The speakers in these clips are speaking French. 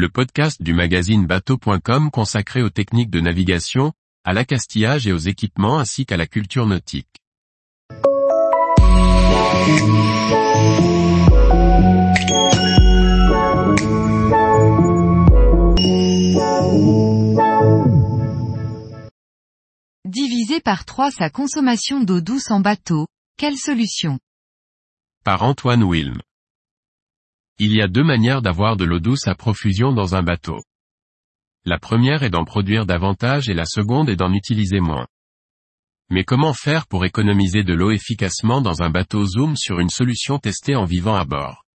le podcast du magazine bateau.com consacré aux techniques de navigation, à l'accastillage et aux équipements ainsi qu'à la culture nautique. Diviser par 3 sa consommation d'eau douce en bateau, quelle solution? Par Antoine Wilm. Il y a deux manières d'avoir de l'eau douce à profusion dans un bateau. La première est d'en produire davantage et la seconde est d'en utiliser moins. Mais comment faire pour économiser de l'eau efficacement dans un bateau Zoom sur une solution testée en vivant à bord?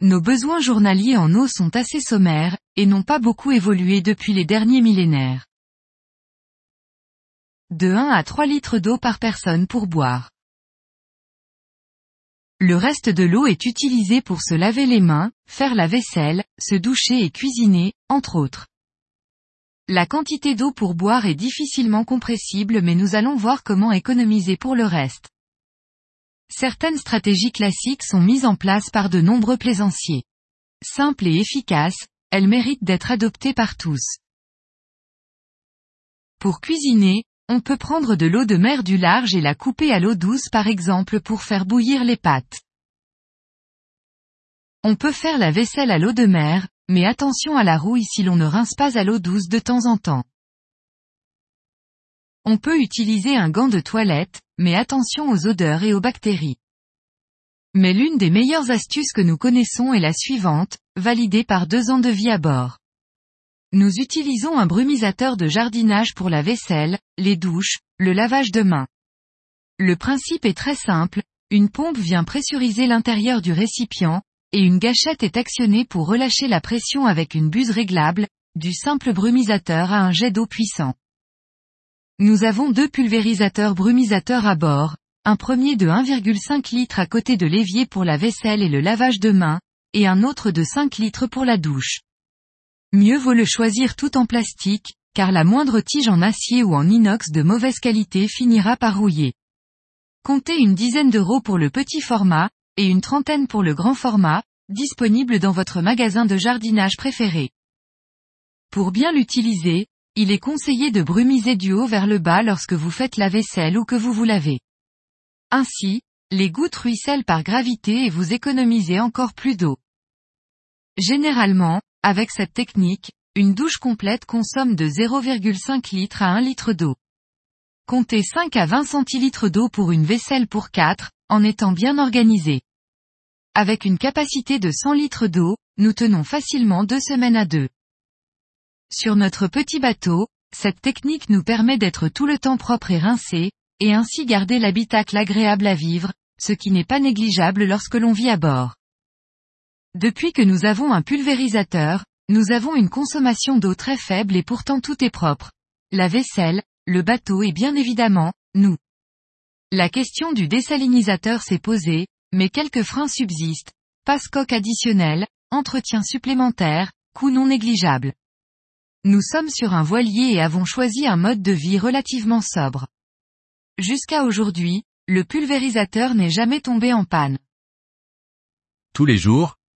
Nos besoins journaliers en eau sont assez sommaires, et n'ont pas beaucoup évolué depuis les derniers millénaires. De 1 à 3 litres d'eau par personne pour boire. Le reste de l'eau est utilisé pour se laver les mains, faire la vaisselle, se doucher et cuisiner, entre autres. La quantité d'eau pour boire est difficilement compressible mais nous allons voir comment économiser pour le reste. Certaines stratégies classiques sont mises en place par de nombreux plaisanciers. Simples et efficaces, elles méritent d'être adoptées par tous. Pour cuisiner, on peut prendre de l'eau de mer du large et la couper à l'eau douce par exemple pour faire bouillir les pâtes. On peut faire la vaisselle à l'eau de mer, mais attention à la rouille si l'on ne rince pas à l'eau douce de temps en temps. On peut utiliser un gant de toilette, mais attention aux odeurs et aux bactéries. Mais l'une des meilleures astuces que nous connaissons est la suivante, validée par deux ans de vie à bord. Nous utilisons un brumisateur de jardinage pour la vaisselle, les douches, le lavage de mains. Le principe est très simple, une pompe vient pressuriser l'intérieur du récipient, et une gâchette est actionnée pour relâcher la pression avec une buse réglable, du simple brumisateur à un jet d'eau puissant. Nous avons deux pulvérisateurs brumisateurs à bord, un premier de 1,5 litre à côté de l'évier pour la vaisselle et le lavage de mains, et un autre de 5 litres pour la douche. Mieux vaut le choisir tout en plastique, car la moindre tige en acier ou en inox de mauvaise qualité finira par rouiller. Comptez une dizaine d'euros pour le petit format, et une trentaine pour le grand format, disponible dans votre magasin de jardinage préféré. Pour bien l'utiliser, il est conseillé de brumiser du haut vers le bas lorsque vous faites la vaisselle ou que vous vous lavez. Ainsi, les gouttes ruissellent par gravité et vous économisez encore plus d'eau. Généralement, avec cette technique, une douche complète consomme de 0,5 litres à 1 litre d'eau. Comptez 5 à 20 centilitres d'eau pour une vaisselle pour 4, en étant bien organisé. Avec une capacité de 100 litres d'eau, nous tenons facilement deux semaines à deux. Sur notre petit bateau, cette technique nous permet d'être tout le temps propre et rincé, et ainsi garder l'habitacle agréable à vivre, ce qui n'est pas négligeable lorsque l'on vit à bord. Depuis que nous avons un pulvérisateur, nous avons une consommation d'eau très faible et pourtant tout est propre. La vaisselle, le bateau et bien évidemment, nous. La question du désalinisateur s'est posée, mais quelques freins subsistent. Passe-coque additionnel, entretien supplémentaire, coût non négligeable. Nous sommes sur un voilier et avons choisi un mode de vie relativement sobre. Jusqu'à aujourd'hui, le pulvérisateur n'est jamais tombé en panne. Tous les jours,